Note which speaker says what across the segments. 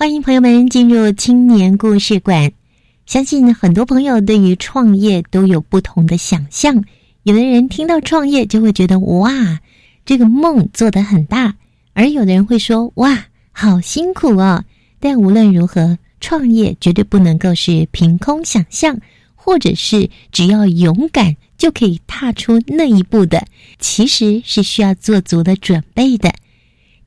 Speaker 1: 欢迎朋友们进入青年故事馆。相信很多朋友对于创业都有不同的想象。有的人听到创业就会觉得哇，这个梦做得很大；而有的人会说哇，好辛苦哦。但无论如何，创业绝对不能够是凭空想象，或者是只要勇敢就可以踏出那一步的，其实是需要做足了准备的。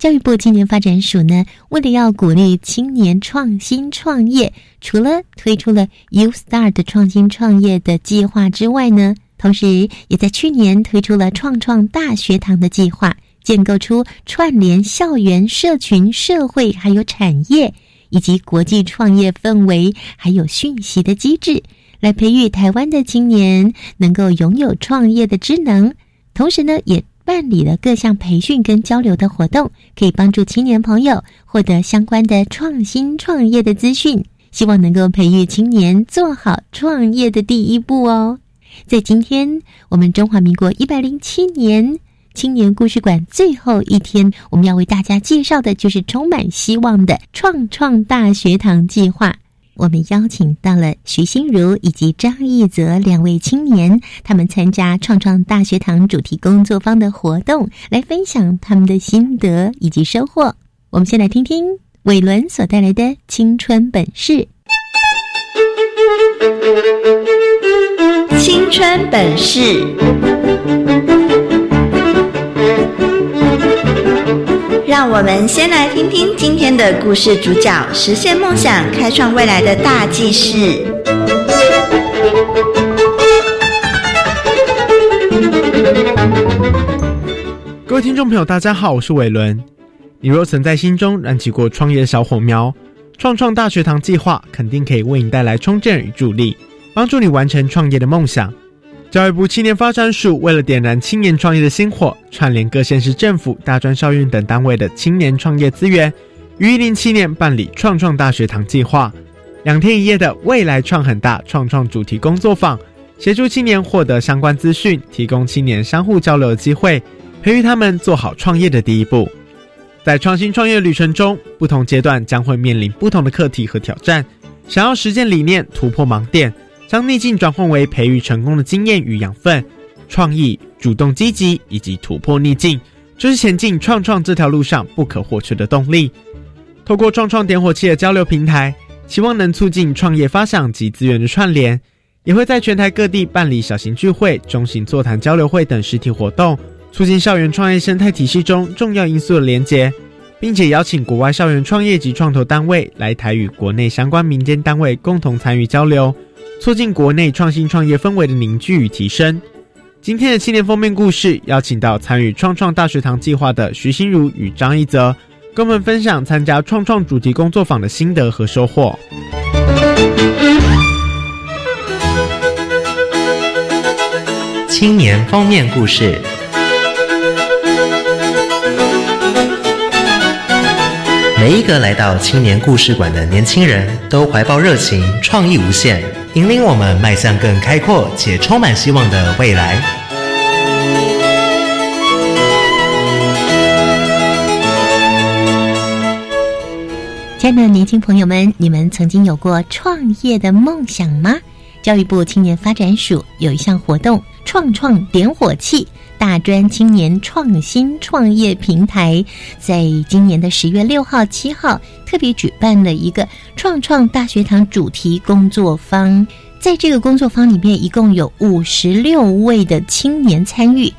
Speaker 1: 教育部青年发展署呢，为了要鼓励青年创新创业，除了推出了 U Start 创新创业的计划之外呢，同时也在去年推出了创创大学堂的计划，建构出串联校园、社群、社会还有产业以及国际创业氛围还有讯息的机制，来培育台湾的青年能够拥有创业的职能，同时呢，也。办理了各项培训跟交流的活动，可以帮助青年朋友获得相关的创新创业的资讯，希望能够培育青年做好创业的第一步哦。在今天，我们中华民国一百零七年青年故事馆最后一天，我们要为大家介绍的就是充满希望的创创大学堂计划。我们邀请到了徐心如以及张义泽两位青年，他们参加创创大学堂主题工作坊的活动，来分享他们的心得以及收获。我们先来听听伟伦所带来的青春本事。
Speaker 2: 青春本事。让我们先来听听今天的故事主角实现梦想、开创未来的大记事。
Speaker 3: 各位听众朋友，大家好，我是伟伦。你若曾在心中燃起过创业小火苗，创创大学堂计划肯定可以为你带来冲劲与助力，帮助你完成创业的梦想。教育部青年发展署为了点燃青年创业的星火，串联各县市政府、大专校院等单位的青年创业资源，于一零七年办理创创大学堂计划，两天一夜的未来创很大创创主题工作坊，协助青年获得相关资讯，提供青年相互交流的机会，培育他们做好创业的第一步。在创新创业旅程中，不同阶段将会面临不同的课题和挑战，想要实践理念、突破盲点。将逆境转换为培育成功的经验与养分，创意、主动积极以及突破逆境，就是前进创创这条路上不可或缺的动力。透过创创点火器的交流平台，希望能促进创业发想及资源的串联，也会在全台各地办理小型聚会、中型座谈交流会等实体活动，促进校园创业生态体系中重要因素的连结，并且邀请国外校园创业及创投单位来台与国内相关民间单位共同参与交流。促进国内创新创业氛围的凝聚与提升。今天的青年封面故事，邀请到参与创创大学堂计划的徐心如与张一泽，跟我们分享参加创创主题工作坊的心得和收获。
Speaker 4: 青年封面故事。每一个来到青年故事馆的年轻人都怀抱热情，创意无限。引领我们迈向更开阔且充满希望的未来。
Speaker 1: 亲爱的年轻朋友们，你们曾经有过创业的梦想吗？教育部青年发展署有一项活动，创创点火器大专青年创新创业平台，在今年的十月六号、七号特别举办了一个创创大学堂主题工作坊。在这个工作坊里面，一共有五十六位的青年参与。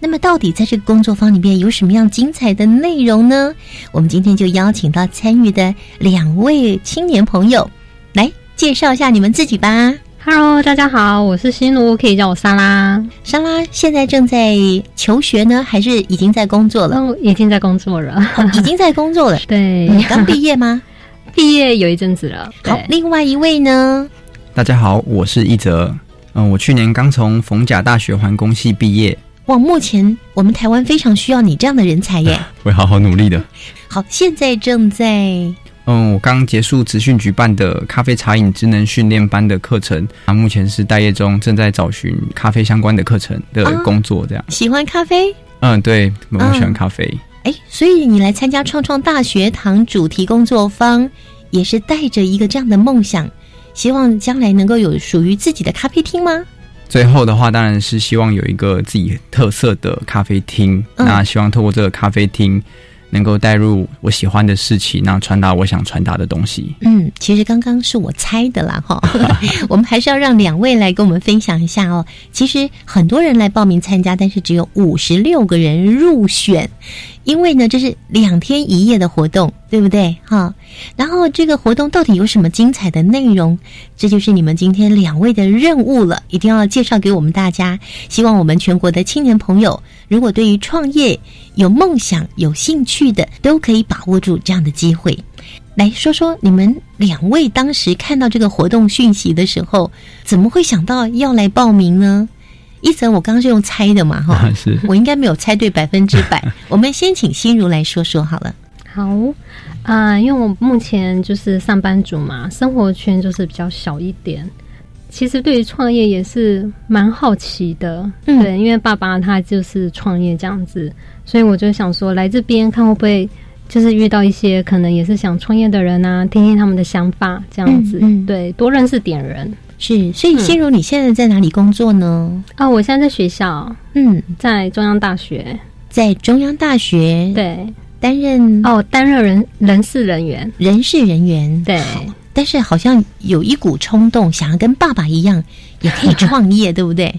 Speaker 1: 那么，到底在这个工作坊里面有什么样精彩的内容呢？我们今天就邀请到参与的两位青年朋友来介绍一下你们自己吧。
Speaker 5: Hello，大家好，我是心如，可以叫我莎拉。
Speaker 1: 莎拉现在正在求学呢，还是已经在工作了？
Speaker 5: 哦，已经在工作了，
Speaker 1: 哦、已经在工作了。
Speaker 5: 对，
Speaker 1: 你刚毕业吗？
Speaker 5: 毕业有一阵子了。
Speaker 1: 好，另外一位呢？
Speaker 6: 大家好，我是一泽。嗯，我去年刚从逢甲大学环工系毕业。
Speaker 1: 哇，目前我们台湾非常需要你这样的人才耶！
Speaker 6: 会好好努力的。
Speaker 1: 好，现在正在
Speaker 6: 嗯，我刚结束职训举办的咖啡茶饮职能训练班的课程，啊，目前是待业中，正在找寻咖啡相关的课程的工作，这样、
Speaker 1: 啊。喜欢咖啡？
Speaker 6: 嗯，对，我喜欢咖啡。
Speaker 1: 哎、嗯，所以你来参加创创大学堂主题工作坊，也是带着一个这样的梦想，希望将来能够有属于自己的咖啡厅吗？
Speaker 6: 最后的话，当然是希望有一个自己特色的咖啡厅。嗯、那希望透过这个咖啡厅，能够带入我喜欢的事情，然后传达我想传达的东西。
Speaker 1: 嗯，其实刚刚是我猜的啦，哈。我们还是要让两位来跟我们分享一下哦。其实很多人来报名参加，但是只有五十六个人入选。因为呢，这是两天一夜的活动，对不对？哈，然后这个活动到底有什么精彩的内容？这就是你们今天两位的任务了，一定要介绍给我们大家。希望我们全国的青年朋友，如果对于创业有梦想、有兴趣的，都可以把握住这样的机会。来说说你们两位当时看到这个活动讯息的时候，怎么会想到要来报名呢？一则我刚刚是用猜的嘛，哈，
Speaker 6: 是
Speaker 1: 我应该没有猜对百分之百。我们先请心如来说说好了。
Speaker 5: 好啊、呃，因为我目前就是上班族嘛，生活圈就是比较小一点。其实对于创业也是蛮好奇的，
Speaker 1: 嗯、
Speaker 5: 对，因为爸爸他就是创业这样子，所以我就想说来这边看会不会就是遇到一些可能也是想创业的人啊，听听他们的想法这样子，
Speaker 1: 嗯嗯、
Speaker 5: 对，多认识点人。
Speaker 1: 是，所以心如你现在在哪里工作呢？
Speaker 5: 啊、哦，我现在在学校，
Speaker 1: 嗯，
Speaker 5: 在中央大学，
Speaker 1: 在中央大学
Speaker 5: 对
Speaker 1: 担任
Speaker 5: 哦，担任人人事人员，
Speaker 1: 人事人员
Speaker 5: 对。
Speaker 1: 但是好像有一股冲动，想要跟爸爸一样，也可以创业，对不对？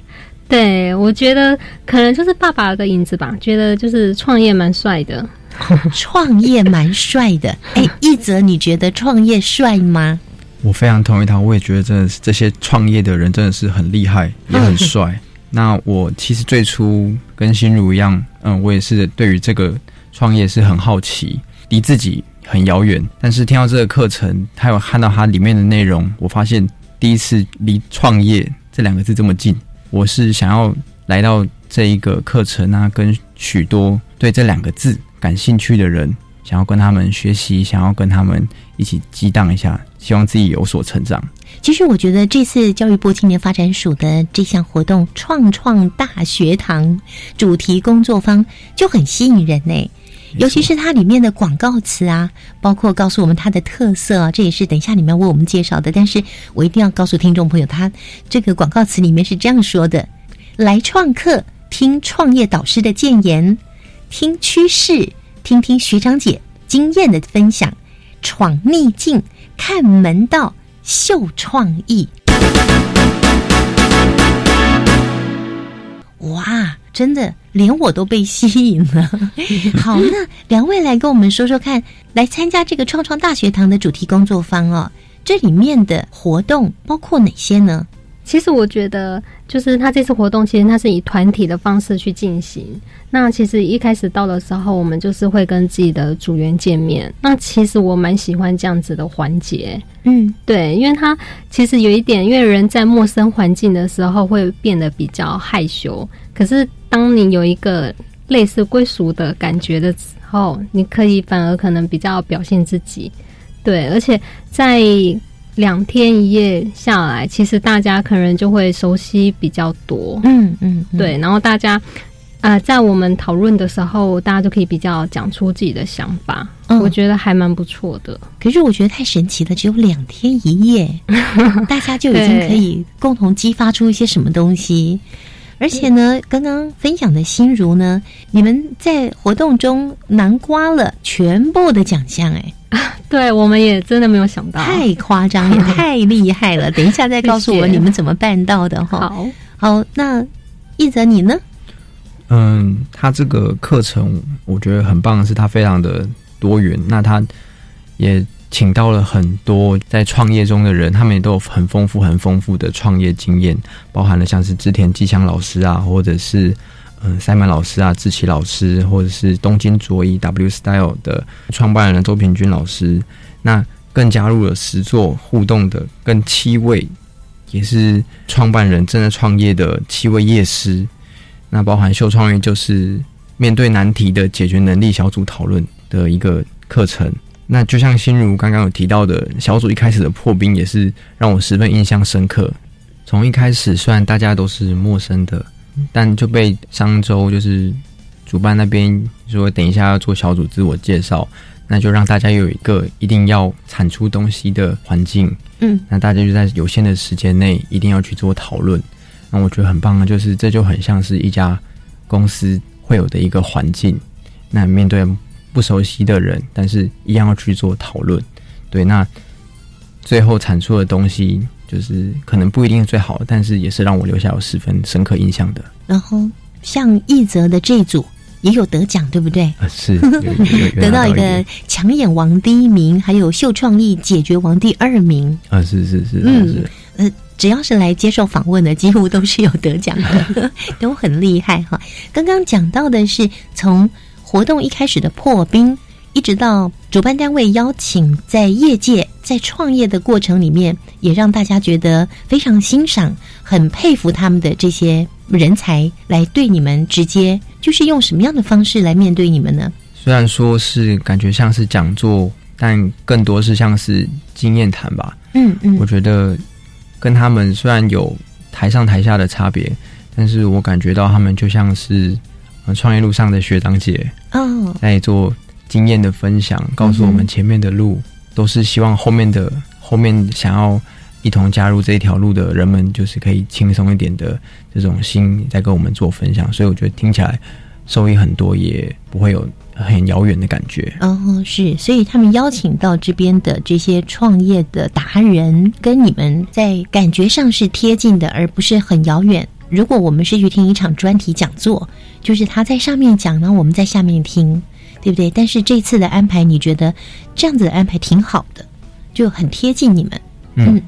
Speaker 5: 对，我觉得可能就是爸爸的影子吧，觉得就是创业蛮帅的，
Speaker 1: 创业蛮帅的。哎，一泽，你觉得创业帅吗？
Speaker 6: 我非常同意他，我也觉得真的是这些创业的人真的是很厉害，也很帅。那我其实最初跟心如一样，嗯，我也是对于这个创业是很好奇，离自己很遥远。但是听到这个课程，还有看到它里面的内容，我发现第一次离创业这两个字这么近。我是想要来到这一个课程啊，跟许多对这两个字感兴趣的人，想要跟他们学习，想要跟他们一起激荡一下，希望自己有所成长。
Speaker 1: 其实我觉得这次教育部青年发展署的这项活动“创创大学堂”主题工作坊就很吸引人呢，尤其是它里面的广告词啊，包括告诉我们它的特色啊，这也是等一下你们要为我们介绍的。但是我一定要告诉听众朋友，它这个广告词里面是这样说的：来创客，听创业导师的建言，听趋势，听听学长姐经验的分享，闯逆境，看门道。秀创意，哇！真的，连我都被吸引了。好，那两位来跟我们说说看，来参加这个创创大学堂的主题工作坊哦，这里面的活动包括哪些呢？
Speaker 5: 其实我觉得，就是他这次活动，其实他是以团体的方式去进行。那其实一开始到的时候，我们就是会跟自己的组员见面。那其实我蛮喜欢这样子的环节，
Speaker 1: 嗯，
Speaker 5: 对，因为他其实有一点，因为人在陌生环境的时候会变得比较害羞。可是当你有一个类似归属的感觉的时候，你可以反而可能比较表现自己。对，而且在两天一夜下来，其实大家可能就会熟悉比较多，
Speaker 1: 嗯嗯，
Speaker 5: 对。然后大家啊、呃，在我们讨论的时候，大家就可以比较讲出自己的想法，
Speaker 1: 嗯、
Speaker 5: 我觉得还蛮不错的。
Speaker 1: 可是我觉得太神奇了，只有两天一夜，大家就已经可以共同激发出一些什么东西。而且呢，刚刚分享的心如呢，你们在活动中囊括了全部的奖项，哎，
Speaker 5: 对，我们也真的没有想到，
Speaker 1: 太夸张，也 太厉害了。等一下再告诉我你们怎么办到的哈。
Speaker 5: 好，
Speaker 1: 好，那一泽你呢？
Speaker 6: 嗯，他这个课程我觉得很棒的是，他非常的多元。那他也请到了很多在创业中的人，他们也都有很丰富、很丰富的创业经验，包含了像是织田纪香老师啊，或者是嗯塞曼老师啊、志奇老师，或者是东京卓一 W Style 的创办人周平君老师。那更加入了实作互动的，跟七位也是创办人正在创业的七位业师。那包含秀创业就是面对难题的解决能力小组讨论的一个课程。那就像心如刚刚有提到的，小组一开始的破冰也是让我十分印象深刻。从一开始虽然大家都是陌生的，但就被商周就是主办那边说等一下要做小组自我介绍，那就让大家有一个一定要产出东西的环境。
Speaker 1: 嗯，
Speaker 6: 那大家就在有限的时间内一定要去做讨论。那我觉得很棒的，就是这就很像是一家公司会有的一个环境。那面对不熟悉的人，但是一样要去做讨论。对，那最后产出的东西，就是可能不一定是最好的，但是也是让我留下有十分深刻印象的。
Speaker 1: 然后，像一泽的这一组也有得奖，对不对？
Speaker 6: 啊，是
Speaker 1: 得到一个抢眼王第一名，还有秀创意解决王第二名。
Speaker 6: 啊，是是是，
Speaker 1: 嗯，呃。只要是来接受访问的，几乎都是有得奖的，都很厉害哈。刚刚讲到的是从活动一开始的破冰，一直到主办单位邀请在业界在创业的过程里面，也让大家觉得非常欣赏、很佩服他们的这些人才，来对你们直接就是用什么样的方式来面对你们呢？
Speaker 6: 虽然说是感觉像是讲座，但更多是像是经验谈吧。
Speaker 1: 嗯嗯，
Speaker 6: 我觉得。跟他们虽然有台上台下的差别，但是我感觉到他们就像是创业路上的学长姐
Speaker 1: 哦，
Speaker 6: 在做经验的分享，告诉我们前面的路都是希望后面的后面想要一同加入这一条路的人们，就是可以轻松一点的这种心在跟我们做分享，所以我觉得听起来收益很多，也不会有。很遥远的感觉
Speaker 1: 哦，是，所以他们邀请到这边的这些创业的达人，跟你们在感觉上是贴近的，而不是很遥远。如果我们是去听一场专题讲座，就是他在上面讲，然后我们在下面听，对不对？但是这次的安排，你觉得这样子的安排挺好的，就很贴近你们。
Speaker 6: 嗯，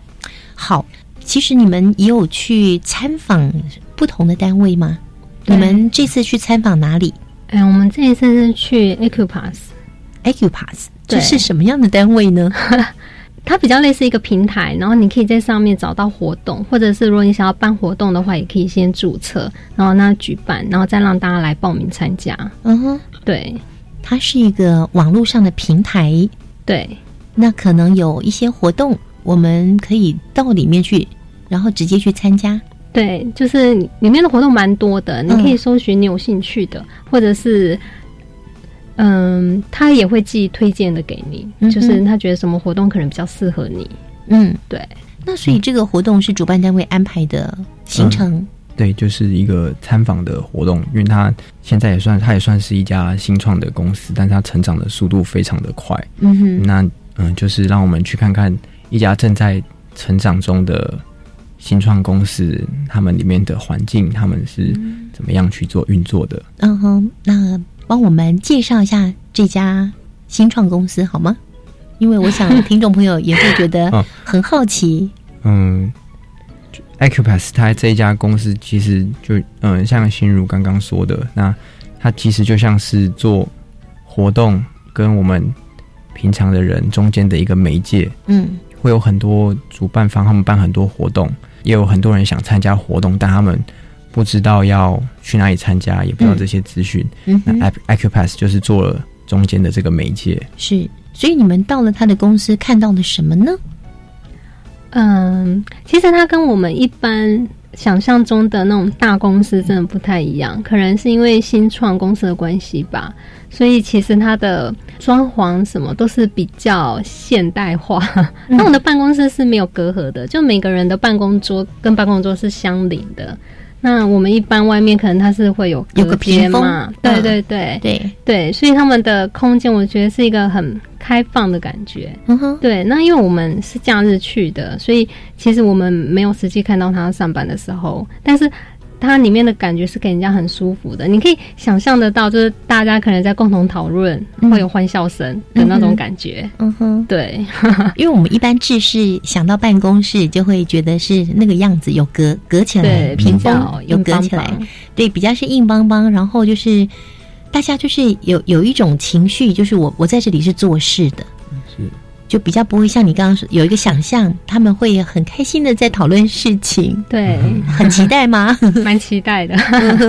Speaker 1: 好。其实你们也有去参访不同的单位吗？你们这次去参访哪里？
Speaker 5: 哎，我们这一次是去 Acupass，Acupass
Speaker 1: 这是什么样的单位呢？
Speaker 5: 它比较类似一个平台，然后你可以在上面找到活动，或者是如果你想要办活动的话，也可以先注册，然后那举办，然后再让大家来报名参加。
Speaker 1: 嗯哼，
Speaker 5: 对，
Speaker 1: 它是一个网络上的平台。
Speaker 5: 对，
Speaker 1: 那可能有一些活动，我们可以到里面去，然后直接去参加。
Speaker 5: 对，就是里面的活动蛮多的，你可以搜寻你有兴趣的，或者是，嗯，他也会寄推荐的给你，就是他觉得什么活动可能比较适合你。
Speaker 1: 嗯，
Speaker 5: 对。
Speaker 1: 那所以这个活动是主办单位安排的行程？
Speaker 6: 对，就是一个参访的活动，因为他现在也算，他也算是一家新创的公司，但是他成长的速度非常的快。
Speaker 1: 嗯哼，
Speaker 6: 那嗯，就是让我们去看看一家正在成长中的。新创公司他们里面的环境，他们是怎么样去做运作的？
Speaker 1: 嗯哼，那帮我们介绍一下这家新创公司好吗？因为我想听众朋友也会觉得 很好奇。
Speaker 6: 嗯，Acupass 它这一家公司其实就嗯，像心如刚刚说的，那它其实就像是做活动跟我们平常的人中间的一个媒介。
Speaker 1: 嗯，
Speaker 6: 会有很多主办方他们办很多活动。也有很多人想参加活动，但他们不知道要去哪里参加，也不知道这些资讯。那 Acupass 就是做了中间的这个媒介。
Speaker 1: 是，所以你们到了他的公司看到了什么呢？
Speaker 5: 嗯，其实他跟我们一般想象中的那种大公司真的不太一样，可能是因为新创公司的关系吧。所以其实它的装潢什么都是比较现代化。那我的办公室是没有隔阂的，就每个人的办公桌跟办公桌是相邻的。那我们一般外面可能它是会有
Speaker 1: 有个屏风
Speaker 5: 嘛，对对对
Speaker 1: 对
Speaker 5: 对，所以他们的空间我觉得是一个很开放的感觉。
Speaker 1: 嗯哼，
Speaker 5: 对，那因为我们是假日去的，所以其实我们没有实际看到他上班的时候，但是。它里面的感觉是给人家很舒服的，你可以想象得到，就是大家可能在共同讨论，会有欢笑声的那种感觉。
Speaker 1: 嗯哼，
Speaker 5: 对，
Speaker 1: 因为我们一般制式想到办公室，就会觉得是那个样子，有隔隔起来，屏风有隔起来，对，比较是硬邦邦，然后就是大家就是有有一种情绪，就是我我在这里是做事的。就比较不会像你刚刚说有一个想象，他们会很开心的在讨论事情，
Speaker 5: 对，
Speaker 1: 很期待吗？
Speaker 5: 蛮期待的。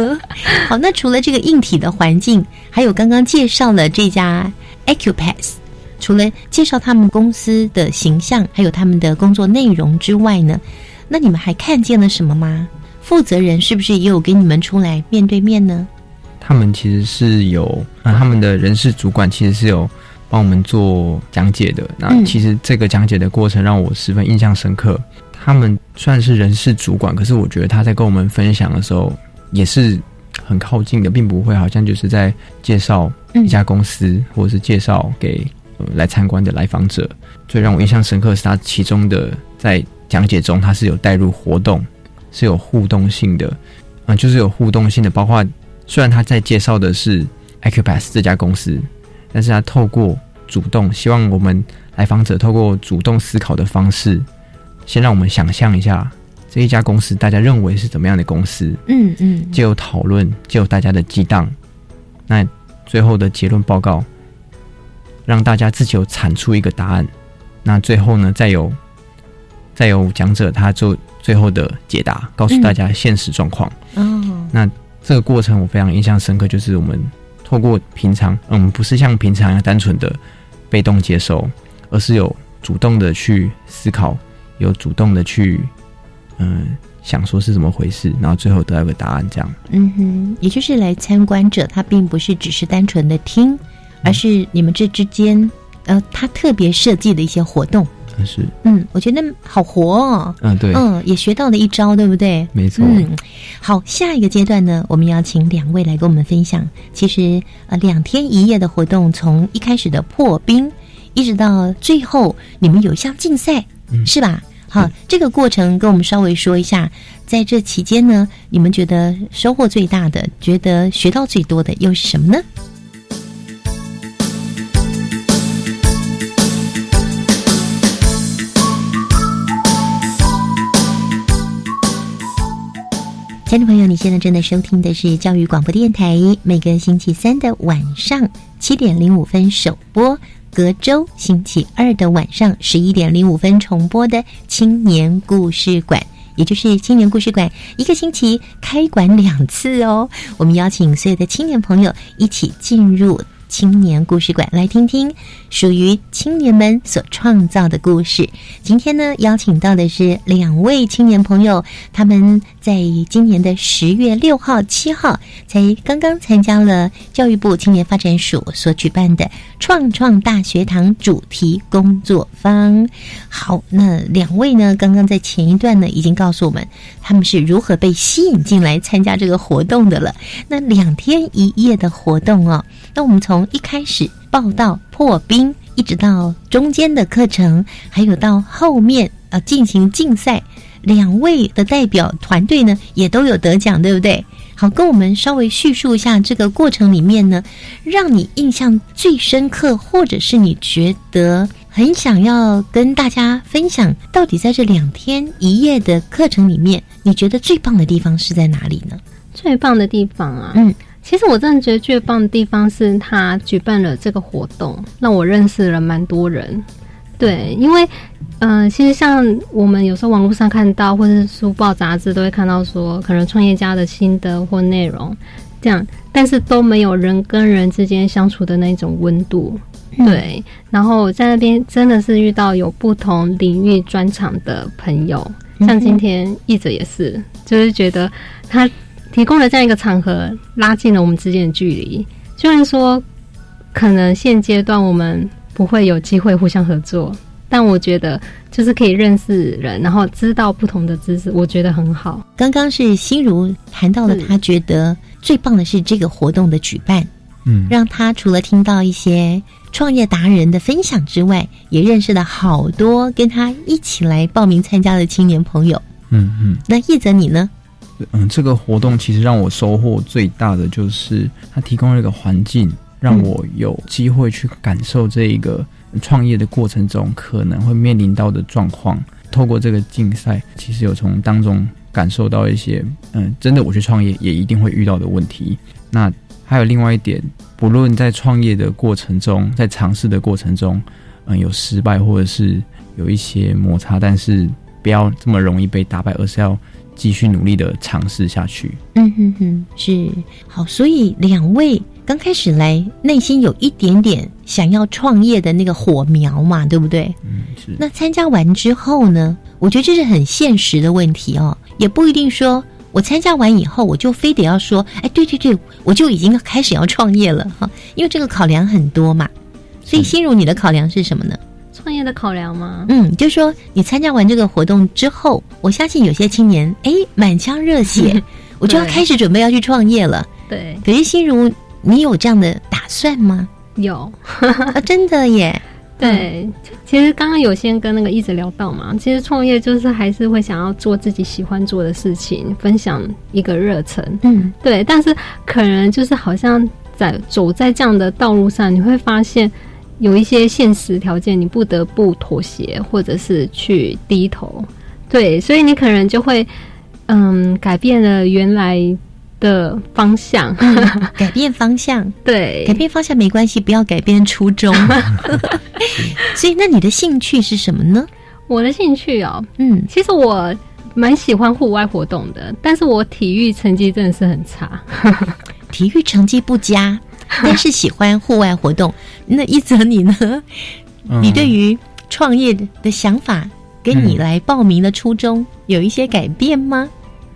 Speaker 1: 好，那除了这个硬体的环境，还有刚刚介绍了这家 Acupass，除了介绍他们公司的形象，还有他们的工作内容之外呢，那你们还看见了什么吗？负责人是不是也有给你们出来面对面呢？
Speaker 6: 他们其实是有啊，他们的人事主管其实是有。帮我们做讲解的，那其实这个讲解的过程让我十分印象深刻。他们算是人事主管，可是我觉得他在跟我们分享的时候也是很靠近的，并不会好像就是在介绍一家公司，或者是介绍给来参观的来访者。最让我印象深刻是他其中的在讲解中，他是有带入活动，是有互动性的，啊，就是有互动性的。包括虽然他在介绍的是 Acupass 这家公司。但是他透过主动，希望我们来访者透过主动思考的方式，先让我们想象一下这一家公司，大家认为是怎么样的公司？
Speaker 1: 嗯嗯，
Speaker 6: 就有讨论，就有大家的激荡，那最后的结论报告，让大家自己有产出一个答案。那最后呢，再有再有讲者他做最后的解答，告诉大家现实状况。
Speaker 1: 哦，
Speaker 6: 那这个过程我非常印象深刻，就是我们。透过平常，嗯，不是像平常一样单纯的被动接收，而是有主动的去思考，有主动的去，嗯，想说是怎么回事，然后最后得到个答案，这样。
Speaker 1: 嗯哼，也就是来参观者，他并不是只是单纯的听，而是你们这之间，呃，他特别设计的一些活动。
Speaker 6: 是，
Speaker 1: 嗯，我觉得好活哦，
Speaker 6: 嗯，对，
Speaker 1: 嗯，也学到了一招，对不对？
Speaker 6: 没错，
Speaker 1: 嗯，好，下一个阶段呢，我们要请两位来跟我们分享。其实，呃，两天一夜的活动，从一开始的破冰，一直到最后，你们有一项竞赛，是吧？好，这个过程跟我们稍微说一下，在这期间呢，你们觉得收获最大的，觉得学到最多的又是什么呢？听众朋友，你现在正在收听的是教育广播电台，每个星期三的晚上七点零五分首播，隔周星期二的晚上十一点零五分重播的青年故事馆，也就是青年故事馆，一个星期开馆两次哦。我们邀请所有的青年朋友一起进入。青年故事馆，来听听属于青年们所创造的故事。今天呢，邀请到的是两位青年朋友，他们在今年的十月六号、七号才刚刚参加了教育部青年发展署所举办的“创创大学堂”主题工作坊。好，那两位呢，刚刚在前一段呢，已经告诉我们他们是如何被吸引进来参加这个活动的了。那两天一夜的活动哦。那我们从一开始报道破冰，一直到中间的课程，还有到后面呃进行竞赛，两位的代表团队呢也都有得奖，对不对？好，跟我们稍微叙述一下这个过程里面呢，让你印象最深刻，或者是你觉得很想要跟大家分享，到底在这两天一夜的课程里面，你觉得最棒的地方是在哪里呢？
Speaker 5: 最棒的地方啊，
Speaker 1: 嗯。
Speaker 5: 其实我真的觉得最棒的地方是他举办了这个活动，让我认识了蛮多人。对，因为嗯，其实像我们有时候网络上看到，或者是书报杂志都会看到说，可能创业家的心得或内容这样，但是都没有人跟人之间相处的那种温度。对，然后在那边真的是遇到有不同领域专长的朋友，像今天译者也是，就是觉得他。提供了这样一个场合，拉近了我们之间的距离。虽然说，可能现阶段我们不会有机会互相合作，但我觉得就是可以认识人，然后知道不同的知识，我觉得很好。
Speaker 1: 刚刚是心如谈到了，他觉得最棒的是这个活动的举办，
Speaker 6: 嗯，
Speaker 1: 让他除了听到一些创业达人的分享之外，也认识了好多跟他一起来报名参加的青年朋友。
Speaker 6: 嗯嗯，
Speaker 1: 那叶泽你呢？
Speaker 6: 嗯，这个活动其实让我收获最大的就是它提供了一个环境，让我有机会去感受这一个创业的过程中可能会面临到的状况。透过这个竞赛，其实有从当中感受到一些，嗯，真的我去创业也一定会遇到的问题。那还有另外一点，不论在创业的过程中，在尝试的过程中，嗯，有失败或者是有一些摩擦，但是不要这么容易被打败，而是要。继续努力的尝试下去。
Speaker 1: 嗯哼哼，是好。所以两位刚开始来，内心有一点点想要创业的那个火苗嘛，对不对？
Speaker 6: 嗯，是。
Speaker 1: 那参加完之后呢？我觉得这是很现实的问题哦，也不一定说我参加完以后，我就非得要说，哎，对对对，我就已经开始要创业了哈。因为这个考量很多嘛。所以，心如你的考量是什么呢？
Speaker 5: 创业的考量吗？
Speaker 1: 嗯，就说你参加完这个活动之后，我相信有些青年哎满腔热血，我就要开始准备要去创业了。
Speaker 5: 对，
Speaker 1: 可是心如，你有这样的打算吗？
Speaker 5: 有
Speaker 1: 啊，真的耶。
Speaker 5: 对，其实刚刚有先跟那个一直聊到嘛，其实创业就是还是会想要做自己喜欢做的事情，分享一个热忱。
Speaker 1: 嗯，
Speaker 5: 对，但是可能就是好像在走在这样的道路上，你会发现。有一些现实条件，你不得不妥协，或者是去低头，对，所以你可能就会，嗯，改变了原来的方向，
Speaker 1: 改变方向，
Speaker 5: 对，
Speaker 1: 改变方向没关系，不要改变初衷。所以，那你的兴趣是什么呢？
Speaker 5: 我的兴趣哦，
Speaker 1: 嗯，
Speaker 5: 其实我蛮喜欢户外活动的，但是我体育成绩真的是很差，
Speaker 1: 体育成绩不佳。但是喜欢户外活动，那一泽你呢？你对于创业的想法，跟你来报名的初衷有一些改变吗？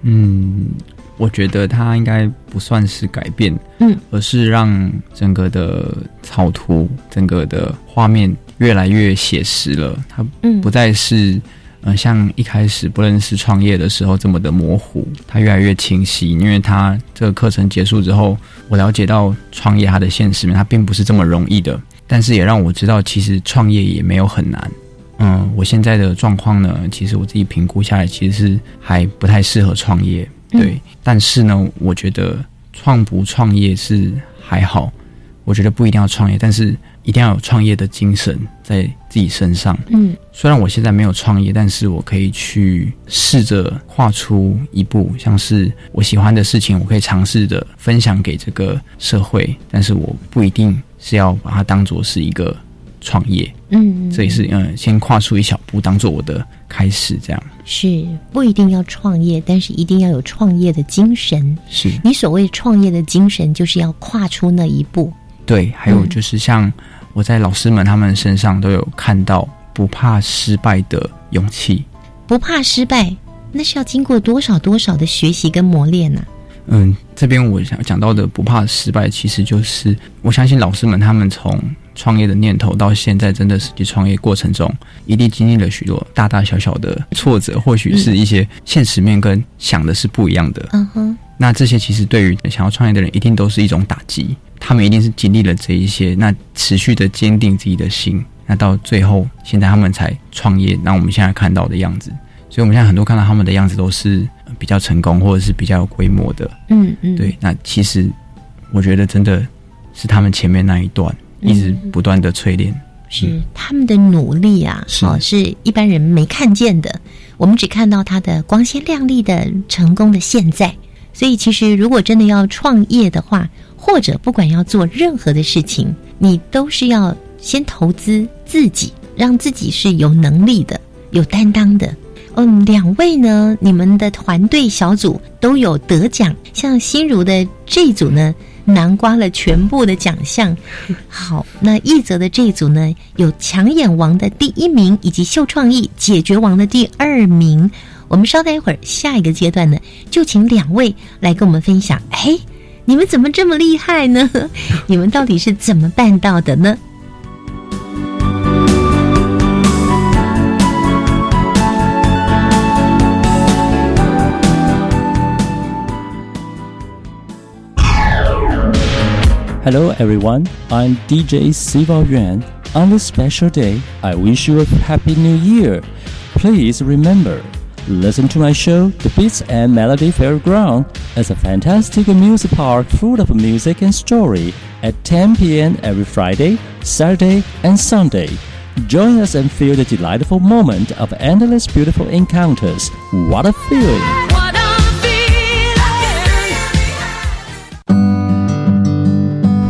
Speaker 6: 嗯，我觉得它应该不算是改变，
Speaker 1: 嗯，
Speaker 6: 而是让整个的草图、整个的画面越来越写实了。它不再是。嗯，像一开始不认识创业的时候这么的模糊，它越来越清晰。因为它这个课程结束之后，我了解到创业它的现实面，它并不是这么容易的。但是也让我知道，其实创业也没有很难。嗯，我现在的状况呢，其实我自己评估下来，其实是还不太适合创业。对，但是呢，我觉得创不创业是还好。我觉得不一定要创业，但是。一定要有创业的精神在自己身上。
Speaker 1: 嗯，
Speaker 6: 虽然我现在没有创业，但是我可以去试着跨出一步，像是我喜欢的事情，我可以尝试着分享给这个社会。但是我不一定是要把它当做是一个创业。
Speaker 1: 嗯，
Speaker 6: 这也是嗯，先跨出一小步，当做我的开始。这样
Speaker 1: 是不一定要创业，但是一定要有创业的精神。
Speaker 6: 是
Speaker 1: 你所谓创业的精神，就是要跨出那一步。
Speaker 6: 对，还有就是像我在老师们他们身上都有看到不怕失败的勇气，
Speaker 1: 不怕失败，那是要经过多少多少的学习跟磨练呢？
Speaker 6: 嗯，这边我想讲到的不怕失败，其实就是我相信老师们他们从创业的念头到现在真的实际创业过程中，一定经历了许多大大小小的挫折，或许是一些现实面跟想的是不一样的。
Speaker 1: 嗯哼，
Speaker 6: 那这些其实对于想要创业的人，一定都是一种打击。他们一定是经历了这一些，那持续的坚定自己的心，那到最后，现在他们才创业，那我们现在看到的样子。所以，我们现在很多看到他们的样子都是比较成功，或者是比较有规模的。
Speaker 1: 嗯嗯，
Speaker 6: 对。那其实，我觉得真的是他们前面那一段一直不断的淬炼，
Speaker 1: 是他们的努力啊，哦，是一般人没看见的。我们只看到他的光鲜亮丽的成功的现在。所以，其实如果真的要创业的话，或者不管要做任何的事情，你都是要先投资自己，让自己是有能力的、有担当的。嗯，两位呢，你们的团队小组都有得奖，像心如的这一组呢，南瓜了全部的奖项。好，那一泽的这一组呢，有抢眼王的第一名，以及秀创意解决王的第二名。我们稍待一会儿，下一个阶段呢，就请两位来跟我们分享。哎。你们怎么这么厉害呢？你们到底是怎么办到的呢
Speaker 7: ？Hello everyone, I'm DJ Siva Yuan. On this special day, I wish you a happy new year. Please remember listen to my show, The Beats and Melody Fairground, as a fantastic music park full of music and story at 10 p.m. every Friday, Saturday, and Sunday. Join us and feel the delightful moment of endless beautiful encounters. What a feeling!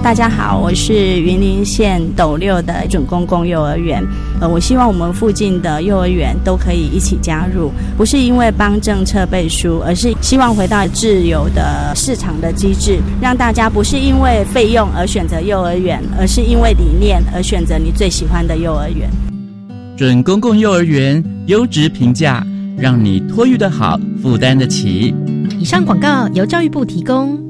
Speaker 8: 大家好，我是云林县斗六的准公共幼儿园。呃，我希望我们附近的幼儿园都可以一起加入，不是因为帮政策背书，而是希望回到自由的市场的机制，让大家不是因为费用而选择幼儿园，而是因为理念而选择你最喜欢的幼儿园。
Speaker 9: 准公共幼儿园优质评价，让你托育的好，负担得起。
Speaker 10: 以上广告由教育部提供。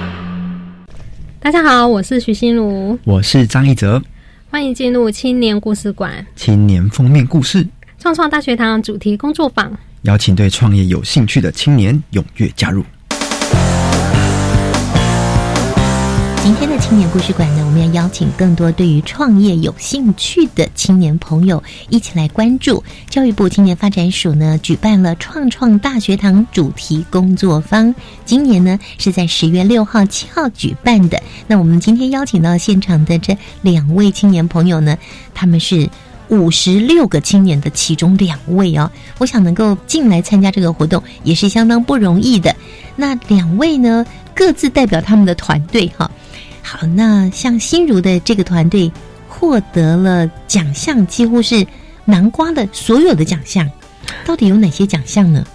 Speaker 5: 大家好，我是徐心如，
Speaker 6: 我是张一哲，
Speaker 5: 欢迎进入青年故事馆。
Speaker 6: 青年封面故事。
Speaker 5: 创创大学堂主题工作坊，
Speaker 6: 邀请对创业有兴趣的青年踊跃加入。
Speaker 1: 今天的青年故事馆呢，我们要邀请更多对于创业有兴趣的青年朋友一起来关注。教育部青年发展署呢举办了创创大学堂主题工作坊，今年呢是在十月六号、七号举办的。那我们今天邀请到现场的这两位青年朋友呢，他们是五十六个青年的其中两位哦。我想能够进来参加这个活动也是相当不容易的。那两位呢，各自代表他们的团队哈。好，那像心如的这个团队获得了奖项，几乎是南瓜的所有的奖项。到底有哪些奖项呢？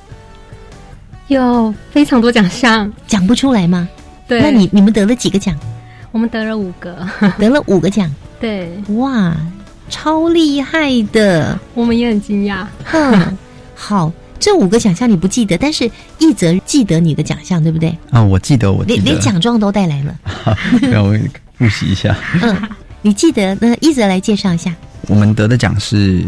Speaker 5: 有非常多奖项，
Speaker 1: 讲不出来吗？
Speaker 5: 对，
Speaker 1: 那你你们得了几个奖？
Speaker 5: 我们得了五个，
Speaker 1: 得了五个奖。
Speaker 5: 对，
Speaker 1: 哇，超厉害的！
Speaker 5: 我们也很惊讶。
Speaker 1: 哼，好，这五个奖项你不记得，但是一则记得你的奖项，对不对？
Speaker 6: 啊，我记得，我
Speaker 1: 连连奖状都带来了。
Speaker 6: 让我复习一下。
Speaker 1: 嗯，你记得？那一则来介绍一下。
Speaker 6: 我们得的奖是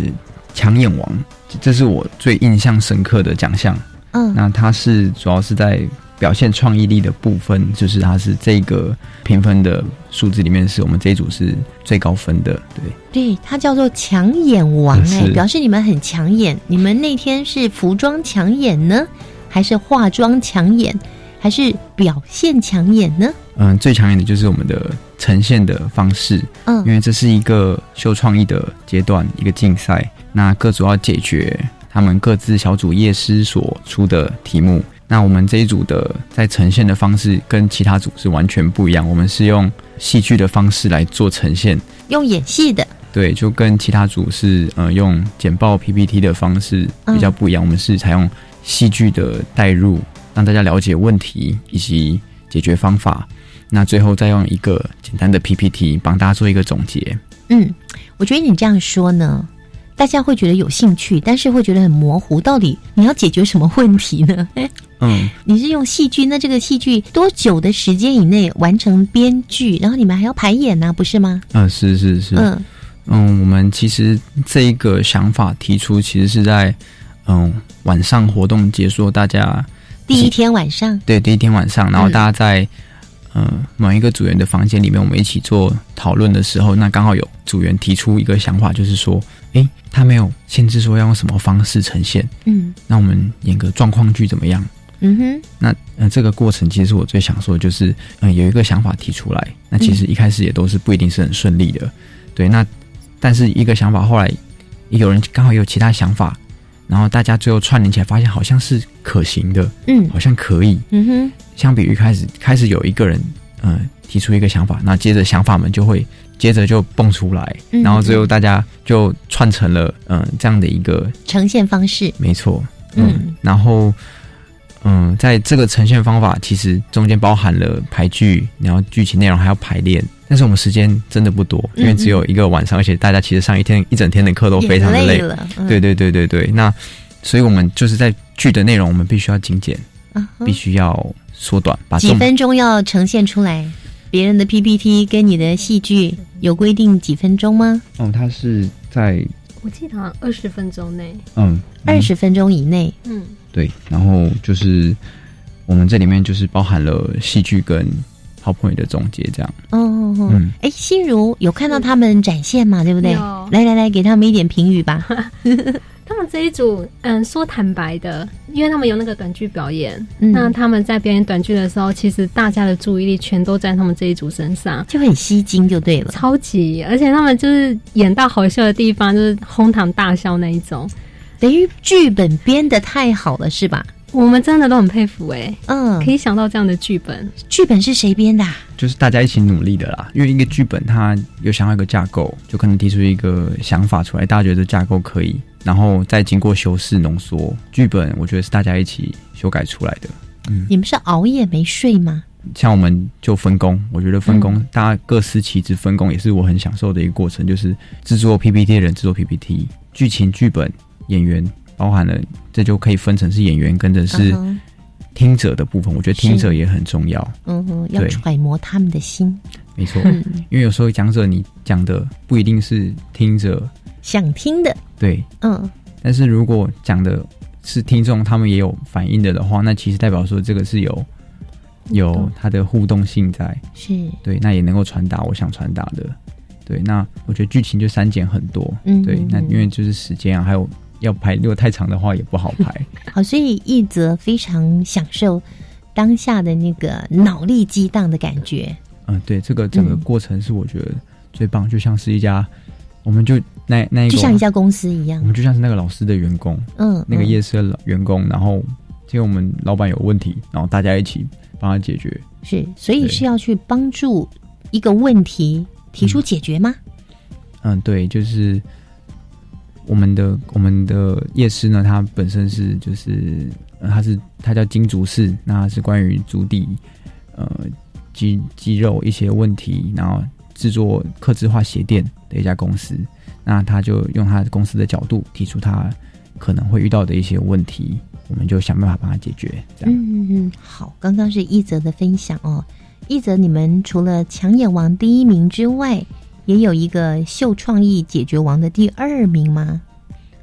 Speaker 6: 抢眼王，这是我最印象深刻的奖项。
Speaker 1: 嗯，
Speaker 6: 那它是主要是在表现创意力的部分，就是它是这个评分的数字里面，是我们这一组是最高分的。对，
Speaker 1: 对，它叫做抢眼王，哎，表示你们很抢眼。你们那天是服装抢眼呢，还是化妆抢眼，还是表现抢眼呢？
Speaker 6: 嗯，最抢眼的就是我们的呈现的方式。
Speaker 1: 嗯，
Speaker 6: 因为这是一个秀创意的阶段，一个竞赛，那各组要解决他们各自小组业师所出的题目。那我们这一组的在呈现的方式跟其他组是完全不一样，我们是用戏剧的方式来做呈现，
Speaker 1: 用演戏的。
Speaker 6: 对，就跟其他组是呃用简报 PPT 的方式比较不一样，我们是采用戏剧的带入，让大家了解问题以及解决方法。那最后再用一个简单的 PPT 帮大家做一个总结。
Speaker 1: 嗯，我觉得你这样说呢，大家会觉得有兴趣，但是会觉得很模糊。到底你要解决什么问题呢？
Speaker 6: 嗯，
Speaker 1: 你是用戏剧，那这个戏剧多久的时间以内完成编剧？然后你们还要排演呢，不是吗？
Speaker 6: 嗯，是是是。
Speaker 1: 嗯
Speaker 6: 嗯，我们其实这一个想法提出，其实是在嗯晚上活动结束，大家
Speaker 1: 第一天晚上，
Speaker 6: 对，第一天晚上，然后大家在。嗯，某一个组员的房间里面，我们一起做讨论的时候，那刚好有组员提出一个想法，就是说，诶，他没有限制说要用什么方式呈现，
Speaker 1: 嗯，
Speaker 6: 那我们演个状况剧怎么样？
Speaker 1: 嗯哼，
Speaker 6: 那呃，这个过程其实我最想说的就是，嗯、有一个想法提出来，那其实一开始也都是不一定是很顺利的，对。那但是一个想法后来有人刚好有其他想法，然后大家最后串联起来，发现好像是可行的，
Speaker 1: 嗯。
Speaker 6: 好像可以。
Speaker 1: 嗯哼，
Speaker 6: 相比于开始开始有一个人，呃，提出一个想法，那接着想法们就会接着就蹦出来，
Speaker 1: 嗯
Speaker 6: 然后最后大家就串成了嗯、呃这样的一个
Speaker 1: 呈现方式，
Speaker 6: 没错，
Speaker 1: 嗯。
Speaker 6: 然后，嗯，在这个呈现方法，其实中间包含了排剧，然后剧情内容还要排练，但是我们时间真的不多，因为只有一个晚上，而且大家其实上一天一整天的课都非常的累
Speaker 1: 累了嗯
Speaker 6: 对对对对对，那所以我们就是在剧的内容，我们必须要精简，必须要缩短，把
Speaker 1: 几分钟要呈现出来。别人的 PPT 跟你的戏剧有规定几分钟吗？
Speaker 6: 嗯，它是在
Speaker 5: 我记得好像二十分钟内。
Speaker 6: 嗯
Speaker 1: 二十分钟以内。
Speaker 5: 嗯，
Speaker 6: 对，然后就是我们这里面就是包含了戏剧跟 PowerPoint 的总结，这样。
Speaker 1: 哦哦哦
Speaker 6: 嗯，
Speaker 1: 哎，心如有看到他们展现嘛？对不对
Speaker 5: 有？
Speaker 1: 来来来，给他们一点评语吧。
Speaker 5: 他们这一组，嗯，说坦白的，因为他们有那个短剧表演，
Speaker 1: 嗯
Speaker 5: 那他们在表演短剧的时候，其实大家的注意力全都在他们这一组身上，
Speaker 1: 就很吸睛，就对了。
Speaker 5: 超级，而且他们就是演到好笑的地方，就是哄堂大笑那一种。
Speaker 1: 等于剧本编的太好了，是吧？
Speaker 5: 我们真的都很佩服哎、
Speaker 1: 嗯，
Speaker 5: 可以想到这样的剧本。
Speaker 1: 剧本是谁编的、啊？
Speaker 6: 就是大家一起努力的啦。因为一个剧本，它有想要一个架构，就可能提出一个想法出来，大家觉得架构可以，然后再经过修饰浓缩。剧本我觉得是大家一起修改出来的。嗯，
Speaker 1: 你们是熬夜没睡吗？
Speaker 6: 像我们就分工，我觉得分工、
Speaker 1: 嗯
Speaker 6: 大家各司其职，分工也是我很享受的一个过程。就是制作 PPT 的人制作 PPT，剧情、剧本、演员，包含了这就可以分成是演员跟着是听者的部分。我觉得听者也很重要。
Speaker 1: 嗯哼，要揣摩他们的心，
Speaker 6: 没错，
Speaker 1: 嗯。
Speaker 6: 因为有时候讲者你讲的不一定是听者。
Speaker 1: 想听的，
Speaker 6: 对，
Speaker 1: 嗯，
Speaker 6: 但是如果讲的是听众，他们也有反应的的话，那其实代表说这个是有有它的互动性在，
Speaker 1: 是。
Speaker 6: 对，那也能够传达我想传达的，对，那我觉得剧情就删减很多，
Speaker 1: 嗯对，
Speaker 6: 那因为就是时间啊，还有要排，如果太长的话也不好排，
Speaker 1: 好，所以一则非常享受当下的那个脑力激荡的感觉，
Speaker 6: 嗯，对，这个整个
Speaker 1: 嗯
Speaker 6: 过程是我觉得最棒，就像是一家，我们就那那一
Speaker 1: 就像一家公司一样
Speaker 6: 我。们就像是那个老师的员工，
Speaker 1: 嗯
Speaker 6: 那个
Speaker 1: 嗯
Speaker 6: 夜市的老员工，然后今天我们老板有问题，然后大家一起帮他解决。
Speaker 1: 是，所以是要去帮助一个问题提出解决吗？
Speaker 6: 嗯，对，就是我们的我们的夜师呢，它本身是就是、呃、它是它叫金竹市，那是关于足底呃肌肌肉一些问题，然后制作刻字化鞋垫的一家公司。那他就用他公司的角度提出他可能会遇到的一些问题，我们就想办法帮他解决。这样，
Speaker 1: 嗯嗯嗯，好，刚刚是一泽的分享哦。一泽，你们除了抢眼王第一名之外，也有一个秀创意解决王的第二名吗？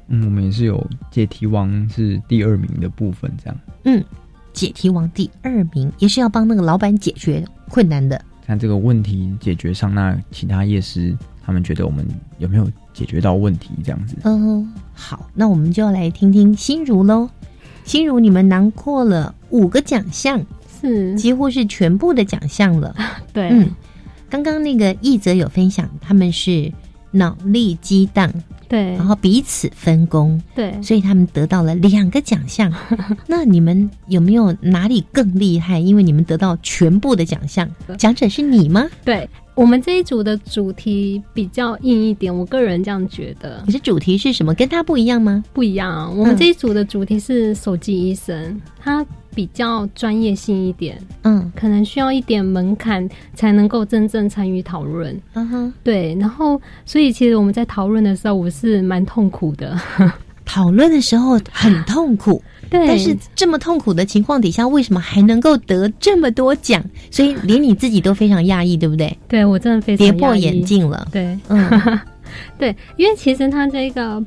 Speaker 6: 嗯，我们也是有解题王是第二名的部分，这样。
Speaker 1: 嗯，解题王第二名也是要帮那个老板解决困难的。
Speaker 6: 看这个问题解决上，那其他业师他们觉得我们有没有解决到问题？这样子，
Speaker 1: 嗯，好，那我们就要来听听心如喽。心如，你们囊括了五个奖项，
Speaker 5: 是
Speaker 1: 几乎是全部的奖项了。
Speaker 5: 对，
Speaker 1: 嗯，刚刚那个译者有分享，他们是脑力激荡，
Speaker 5: 对，
Speaker 1: 然后彼此分工，
Speaker 5: 对，
Speaker 1: 所以他们得到了两个奖项。那你们有没有哪里更厉害？因为你们得到全部的奖项，奖者是你吗？
Speaker 5: 对我们这一组的主题比较硬一点，我个人这样觉得。
Speaker 1: 可是主题是什么？跟他不一样吗？
Speaker 5: 不一样啊，我们这一组的主题是手机医生，他比较专业性一点，
Speaker 1: 嗯，
Speaker 5: 可能需要一点门槛才能够真正参与讨论。
Speaker 1: 嗯哼，
Speaker 5: 对，然后所以其实我们在讨论的时候，我是蛮痛苦的。
Speaker 1: 讨论的时候很痛苦，
Speaker 5: 对
Speaker 1: 但是这么痛苦的情况底下，为什么还能够得这么多奖？所以连你自己都非常讶异，对不对？
Speaker 5: 对我真的非常
Speaker 1: 跌破眼镜了。
Speaker 5: 对，
Speaker 1: 嗯，
Speaker 5: 对，因为其实他这个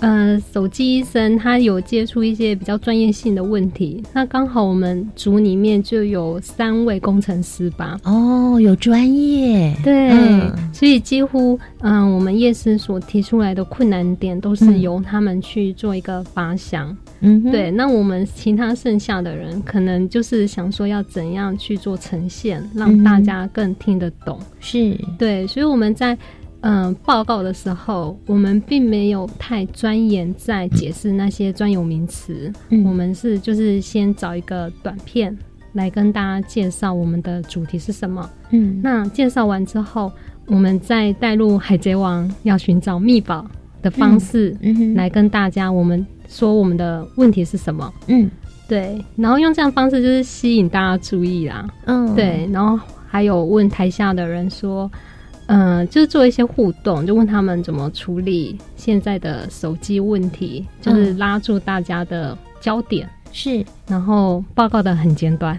Speaker 5: 呃，手机医生他有接触一些比较专业性的问题，那刚好我们组里面就有三位工程师吧。
Speaker 1: 哦，有专业，
Speaker 5: 对，
Speaker 1: 嗯
Speaker 5: 所以几乎嗯、我们夜师所提出来的困难点都是
Speaker 1: 嗯
Speaker 5: 由他们去做一个发想。
Speaker 1: 嗯
Speaker 5: 对，那我们其他剩下的人可能就是想说要怎样去做呈现，让大家更听得懂。
Speaker 1: 是
Speaker 5: 对，所以我们在嗯、呃报告的时候，我们并没有太钻研在解释那些专有名词，
Speaker 1: 嗯。
Speaker 5: 我们是就是先找一个短片来跟大家介绍我们的主题是什么。
Speaker 1: 嗯。
Speaker 5: 那介绍完之后，我们再带入《海贼王》要寻找秘宝的方式，
Speaker 1: 嗯。
Speaker 5: 来跟大家我们说我们的问题是什么。
Speaker 1: 嗯。
Speaker 5: 对，然后用这样方式就是吸引大家注意啦。
Speaker 1: 嗯。
Speaker 5: 对，然后还有问台下的人说，嗯、就是做一些互动，就问他们怎么处理现在的手机问题，就是
Speaker 1: 嗯
Speaker 5: 拉住大家的焦点。
Speaker 1: 是，
Speaker 5: 然后报告的很简短，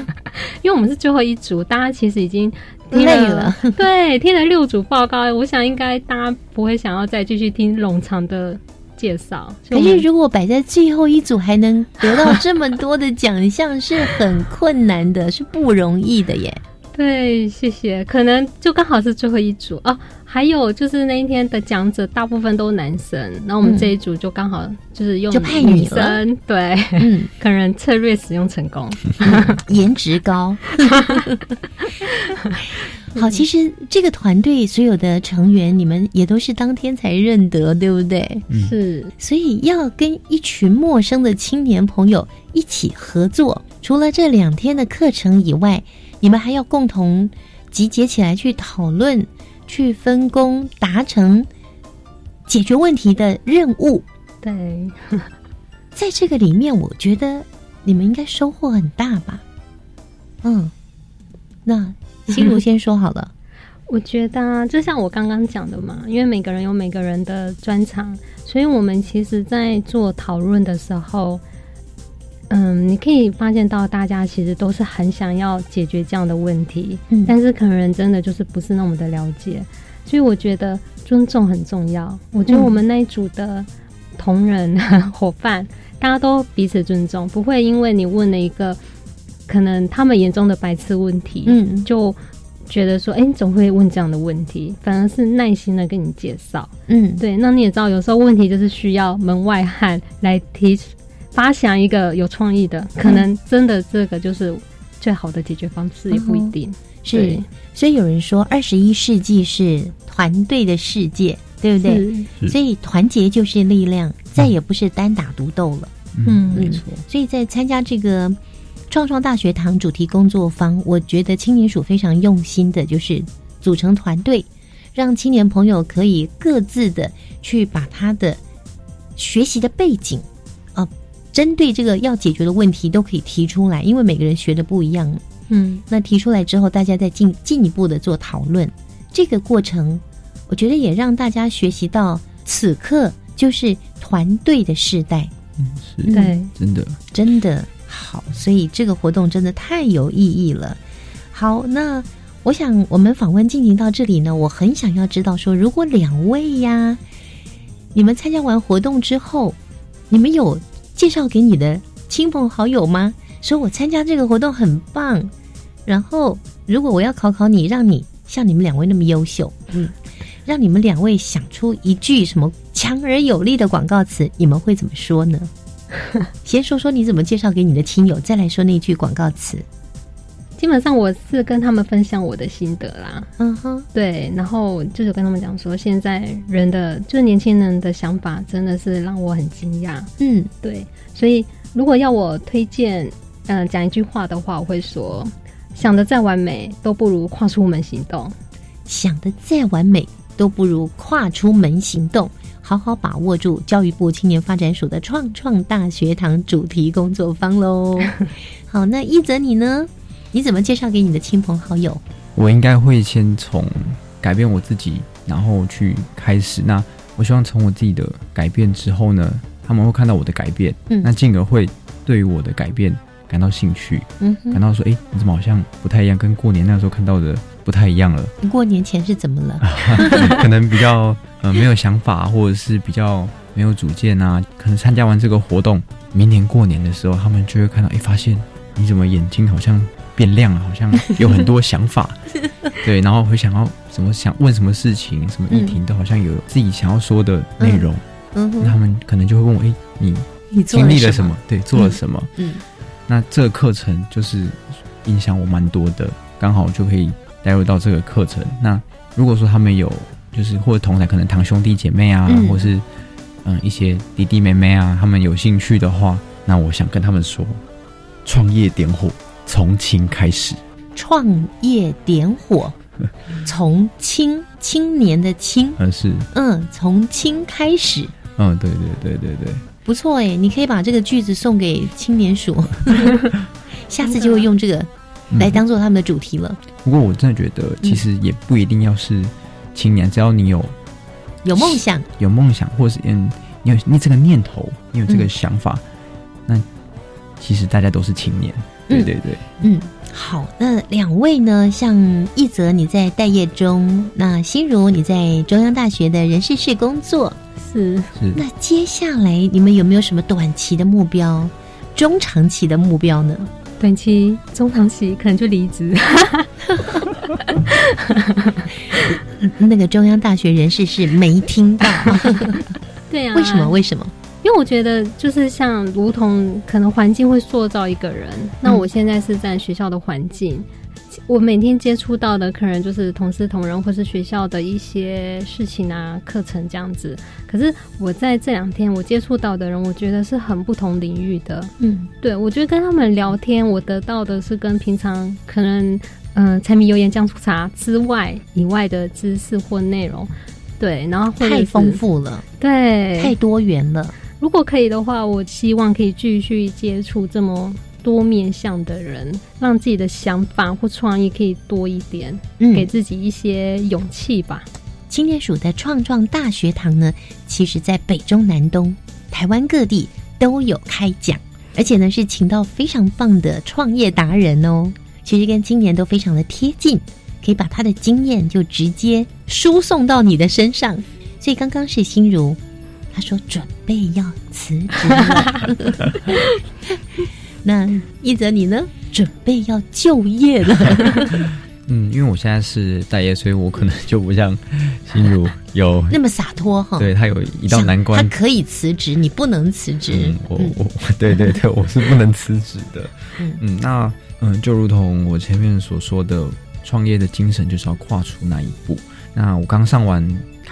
Speaker 5: 因为我们是最后一组，大家其实已经听
Speaker 1: 累了
Speaker 5: 对，听了六组报告，我想应该大家不会想要再继续听冗长的介绍。
Speaker 1: 可是如果摆在最后一组还能得到这么多的奖项，是很困难的，是不容易的耶。
Speaker 5: 对，谢谢。可能就刚好是最后一组哦。还有就是那一天的讲者大部分都是男生，然后我们
Speaker 1: 嗯
Speaker 5: 这一组就刚好就是用
Speaker 1: 就派
Speaker 5: 女生，对，
Speaker 1: 嗯，
Speaker 5: 可能策略使用成功，
Speaker 1: 颜值高。好，其实这个团队所有的成员，你们也都是当天才认得，对不对？
Speaker 5: 是，
Speaker 1: 所以要跟一群陌生的青年朋友一起合作，除了这两天的课程以外，你们还要共同集结起来去讨论、去分工，达成解决问题的任务。
Speaker 5: 对，
Speaker 1: 在这个里面，我觉得你们应该收获很大吧？嗯，那心如先说好了。
Speaker 5: 我觉得啊，就像我刚刚讲的嘛，因为每个人有每个人的专长，所以我们其实，在做讨论的时候，嗯，你可以发现到大家其实都是很想要解决这样的问题，
Speaker 1: 嗯
Speaker 5: 但是可能真的就是不是那么的了解，所以我觉得尊重很重要。我觉得
Speaker 1: 嗯
Speaker 5: 我们那一组的同仁、伙伴，大家都彼此尊重，不会因为你问了一个可能他们眼中的白痴问题，
Speaker 1: 嗯
Speaker 5: 就觉得说，哎、你总会问这样的问题？反而是耐心的跟你介绍。
Speaker 1: 嗯，
Speaker 5: 对，那你也知道，有时候问题就是需要门外汉来提发想一个有创意的，可能真的这个就是最好的解决方式，也不一定。
Speaker 1: 是，所以有人说，二十一世纪是团队的世界，对不对？所以团结就是力量，再也不是单打独斗了。
Speaker 5: 嗯，
Speaker 1: 没错。所以在参加这个创创大学堂主题工作坊，我觉得青年署非常用心的，就是组成团队，让青年朋友可以各自的去把他的学习的背景啊、针对这个要解决的问题都可以提出来，因为每个人学的不一样。
Speaker 5: 嗯，
Speaker 1: 那提出来之后，大家再进进一步的做讨论，这个过程，我觉得也让大家学习到，此刻就是团队的时代。
Speaker 6: 嗯是
Speaker 5: 对，
Speaker 6: 真的。
Speaker 1: 真的好，所以这个活动真的太有意义了。好，那我想我们访问进行到这里呢，我很想要知道说，如果两位呀，你们参加完活动之后，你们有介绍给你的亲朋好友吗？说我参加这个活动很棒，然后如果我要考考你，让你像你们两位那么优秀，嗯，让你们两位想出一句什么强而有力的广告词，你们会怎么说呢？先说说你怎么介绍给你的亲友，再来说那句广告词。
Speaker 5: 基本上我是跟他们分享我的心得啦。
Speaker 1: 嗯哼，
Speaker 5: 对，然后就是跟他们讲说，现在人的就是年轻人的想法真的是让我很惊讶。
Speaker 1: 嗯，
Speaker 5: 对，所以如果要我推荐，嗯、讲一句话的话，我会说，想的再完美都不如跨出门行动。
Speaker 1: 想的再完美都不如跨出门行动。好好把握住教育部青年发展署的创创大学堂主题工作坊喽。好，那一泽你呢？你怎么介绍给你的亲朋好友？
Speaker 6: 我应该会先从改变我自己，然后去开始。那我希望从我自己的改变之后呢，他们会看到我的改变，
Speaker 1: 嗯
Speaker 6: 那进而会对于我的改变感到兴趣，
Speaker 1: 嗯
Speaker 6: 感到说，哎、你怎么好像不太一样，跟过年那时候看到的不太一样了，
Speaker 1: 你过年前是怎么了？
Speaker 6: 可能比较呃没有想法，或者是比较没有主见啊。可能参加完这个活动，明年过年的时候，他们就会看到，哎，发现你怎么眼睛好像变亮了，好像 有很多想法，对，然后会想要什么想问什么事情，什么议题都好像有自己想要说的内容。
Speaker 1: 嗯，
Speaker 6: 那他们可能就会问我，哎，你
Speaker 1: 你
Speaker 6: 经历了什么？对，做了什么？
Speaker 1: 嗯，
Speaker 6: 那这个课程就是影响我蛮多的，刚好就可以带入到这个课程。那如果说他们有，就是或者同台可能堂兄弟姐妹啊，或是嗯一些弟弟妹妹啊，他们有兴趣的话，那我想跟他们说，创业点火，从轻开始。
Speaker 1: 创业点火，从青青年的青，
Speaker 6: 嗯是，
Speaker 1: 嗯，从青开始。
Speaker 6: 嗯，对对对对对，
Speaker 1: 不错哎，你可以把这个句子送给青年署，下次就会用这个来当做他们的主题了。
Speaker 6: 不过我真的觉得，其实也不一定要是青年，只要你有
Speaker 1: 有梦想，
Speaker 6: 有梦想，或是嗯，你有你这个念头，你有这个想法，那其实大家都是青年。对对对，
Speaker 1: 嗯，好，那两位呢？像一泽你在待业中，那心如你在中央大学的人事室工作。
Speaker 5: 是
Speaker 6: 是，
Speaker 1: 那接下来你们有没有什么短期的目标、中长期的目标呢？
Speaker 5: 短期、中长期可能就离职。
Speaker 1: 那个中央大学人事室没听到。
Speaker 5: 对呀，
Speaker 1: 为什么？为什么？
Speaker 5: 因为我觉得就是像如同可能环境会塑造一个人。那我现在是在学校的环境。我每天接触到的可能就是同事同仁，或是学校的一些事情啊、课程这样子。可是我在这两天我接触到的人，我觉得是很不同领域的。
Speaker 1: 嗯，
Speaker 5: 对，我觉得跟他们聊天，我得到的是跟平常可能嗯柴米油盐酱醋茶之外以外的知识或内容。对，然后
Speaker 1: 太丰富了，
Speaker 5: 对，
Speaker 1: 太多元了。
Speaker 5: 如果可以的话，我希望可以继续接触这么。多面向的人，让自己的想法或创意可以多一点，给自己一些勇气吧。
Speaker 1: 青年署的创创大学堂呢，其实在北中南东台湾各地都有开讲，而且呢是请到非常棒的创业达人哦。其实跟青年都非常的贴近，可以把他的经验就直接输送到你的身上。所以刚刚是心如，他说准备要辞职了。那一泽你呢？准备要就业了。
Speaker 6: 嗯，因为我现在是待业，所以我可能就不像心如 有
Speaker 1: 那么洒脱哈。
Speaker 6: 对他有一道难关，
Speaker 1: 他可以辞职，你不能辞职。
Speaker 6: 嗯，我我对对对，我是不能辞职的。嗯嗯，那嗯，就如同我前面所说的，创业的精神就是要跨出那一步。那我刚上完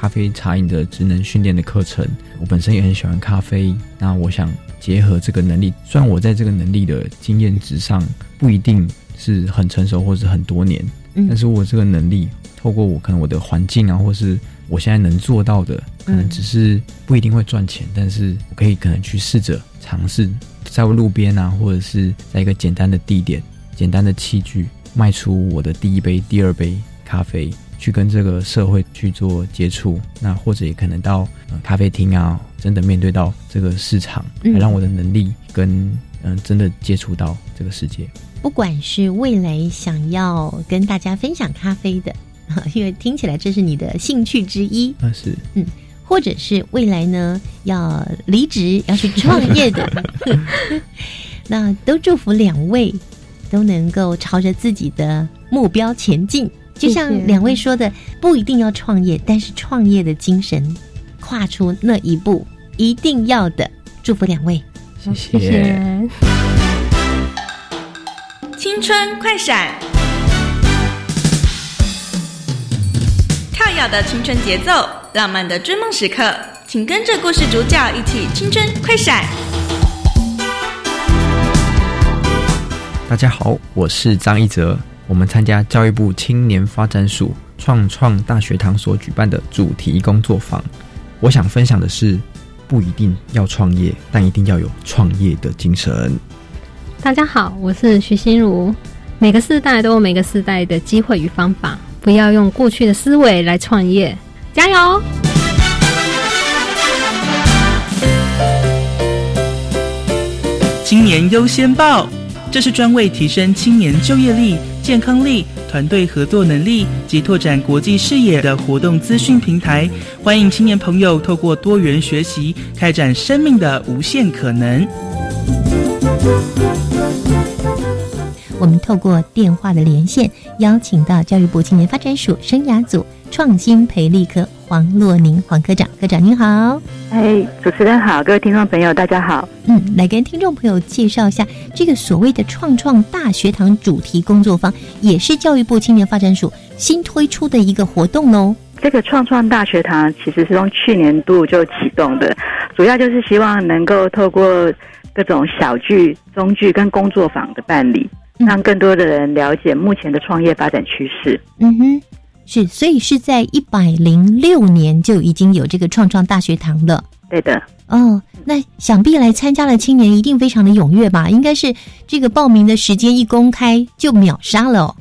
Speaker 6: 咖啡茶饮的职能训练的课程，我本身也很喜欢咖啡。那我想。结合这个能力，虽然我在这个能力的经验值上不一定是很成熟，或是很多年，但是我这个能力透过我可能我的环境啊，或是我现在能做到的，可能只是不一定会赚钱，但是我可以可能去试着尝试，在路边啊，或者是在一个简单的地点、简单的器具，卖出我的第一杯、第二杯咖啡。去跟这个社会去做接触，那或者也可能到咖啡厅啊，真的面对到这个市场，来让我的能力跟嗯真的接触到这个世界。
Speaker 1: 不管是未来想要跟大家分享咖啡的，因为听起来这是你的兴趣之一
Speaker 6: 啊，是
Speaker 1: 嗯，或者是未来呢要离职要去创业的，那都祝福两位都能够朝着自己的目标前进。就像两位说的，不一定要创业，但是创业的精神，跨出那一步一定要的。祝福两位，
Speaker 6: 谢谢。
Speaker 11: 青春快闪，跳跃的青春节奏，浪漫的追梦时刻，请跟着故事主角一起青春快闪。
Speaker 6: 大家好，我是张一哲。我们参加教育部青年发展署创创大学堂所举办的主题工作坊。我想分享的是，不一定要创业，但一定要有创业的精神。
Speaker 5: 大家好，我是徐心如。每个世代都有每个世代的机会与方法，不要用过去的思维来创业，加油！
Speaker 9: 青年优先报，这是专为提升青年就业力。健康力。
Speaker 12: 团队合作能力及拓展国际视野的活动资讯平台，欢迎青年朋友透过多元学习，开展生命的无限可能。
Speaker 1: 我们透过电话的连线，邀请到教育部青年发展署生涯组创新培力科黄洛宁黄科长，科长您好。
Speaker 13: 哎，主持人好，各位听众朋友大家好。
Speaker 1: 嗯，来跟听众朋友介绍一下这个所谓的创创大学堂主题工作坊，也是教育部青年发展署新推出的一个活动喽。
Speaker 13: 这个创创大学堂其实是从去年度就启动的，主要就是希望能够透过各种小剧、中剧跟工作坊的办理。让更多的人了解目前的创业发展趋势。
Speaker 1: 嗯哼，是，所以是在一百零六年就已经有这个创创大学堂了。
Speaker 13: 对的。
Speaker 1: 哦，那想必来参加的青年一定非常的踊跃吧？应该是这个报名的时间一公开就秒杀了。哦。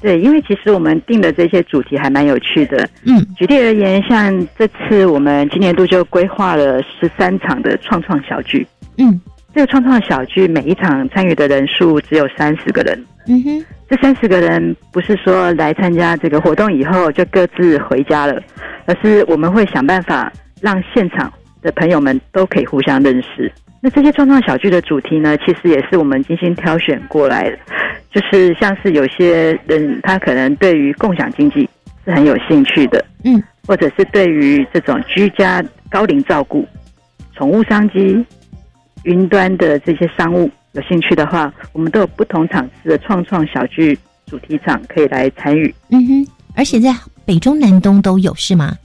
Speaker 13: 对，因为其实我们定的这些主题还蛮有趣的。
Speaker 1: 嗯，
Speaker 13: 举例而言，像这次我们今年度就规划了十三场的创创小剧。
Speaker 1: 嗯。
Speaker 13: 这个创创小剧每一场参与的人数只有三十个人。
Speaker 1: 嗯哼，
Speaker 13: 这三十个人不是说来参加这个活动以后就各自回家了，而是我们会想办法让现场的朋友们都可以互相认识。那这些创创小剧的主题呢，其实也是我们精心挑选过来的，就是像是有些人他可能对于共享经济是很有兴趣的，
Speaker 1: 嗯，
Speaker 13: 或者是对于这种居家高龄照顾、宠物商机。云端的这些商务有兴趣的话，我们都有不同场次的创创小聚主题场可以来参与。
Speaker 1: 嗯哼，而且在北中南东都有是吗？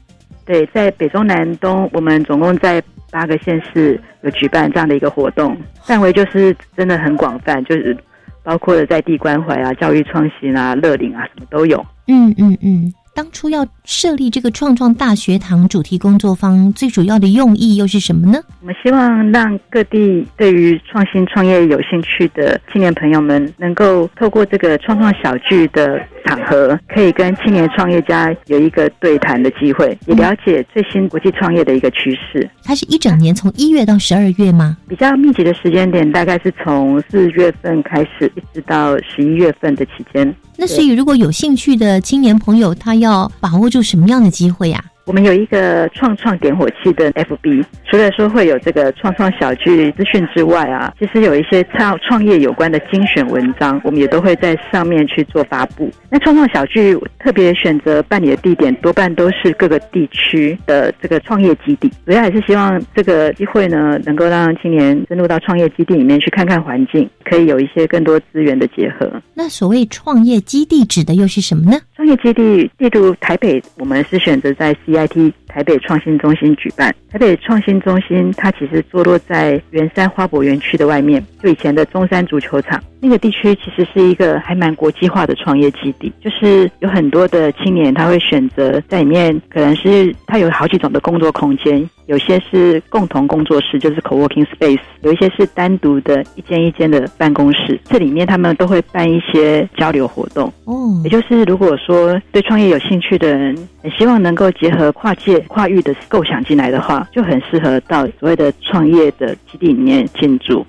Speaker 13: 对，在北中南东，我们总共在八个县市有举办这样的一个活动，范围就是真的很广泛，就是包括了在地关怀啊、教育创新啊、乐龄啊，什么都有。
Speaker 1: 嗯嗯嗯。当初要设立这个创创大学堂主题工作坊，最主要的用意又是什么呢？
Speaker 13: 我们希望让各地对于创新创业有兴趣的青年朋友们，能够透过这个创创小聚的场合，可以跟青年创业家有一个对谈的机会，也了解最新国际创业的一个趋势。
Speaker 1: 它是一整年，从一月到十二月吗？
Speaker 13: 比较密集的时间点大概是从四月份开始，一直到十一月份的期间。
Speaker 1: 那所以，如果有兴趣的青年朋友，他要把握住什么样的机会呀？
Speaker 13: 我们有一个创创点火器的 FB，除了说会有这个创创小聚资讯之外啊，其实有一些创创业有关的精选文章，我们也都会在上面去做发布。那创创小聚特别选择办理的地点，多半都是各个地区的这个创业基地，主要也是希望这个机会呢，能够让青年深入到创业基地里面去看看环境，可以有一些更多资源的结合。
Speaker 1: 那所谓创业基地指的又是什么呢？
Speaker 13: 创业基地，例如台北，我们是选择在 CIT 台北创新中心举办。台北创新中心它其实坐落在圆山花博园区的外面，就以前的中山足球场那个地区，其实是一个还蛮国际化的创业基地。就是有很多的青年他会选择在里面，可能是他有好几种的工作空间，有些是共同工作室，就是 co-working space，有一些是单独的一间一间的办公室。这里面他们都会办一些交流活动。
Speaker 1: 哦，
Speaker 13: 也就是如果说对创业有兴趣的人，很希望能够结合跨界、跨域的构想进来的话，就很适合到所谓的创业的基地里面进驻。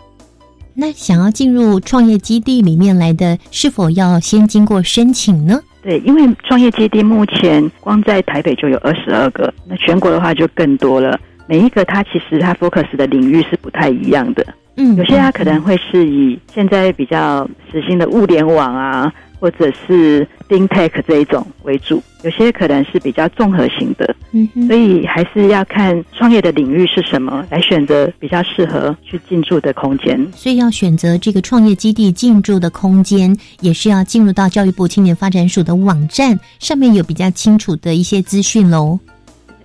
Speaker 1: 那想要进入创业基地里面来的，是否要先经过申请呢？
Speaker 13: 对，因为创业基地目前光在台北就有二十二个，那全国的话就更多了。每一个它其实它 focus 的领域是不太一样的。
Speaker 1: 嗯，
Speaker 13: 有些它可能会是以现在比较时兴的物联网啊。或者是 FinTech 这一种为主，有些可能是比较综合型的，
Speaker 1: 嗯，
Speaker 13: 所以还是要看创业的领域是什么，来选择比较适合去进驻的空间。
Speaker 1: 所以要选择这个创业基地进驻的空间，也是要进入到教育部青年发展署的网站上面有比较清楚的一些资讯喽。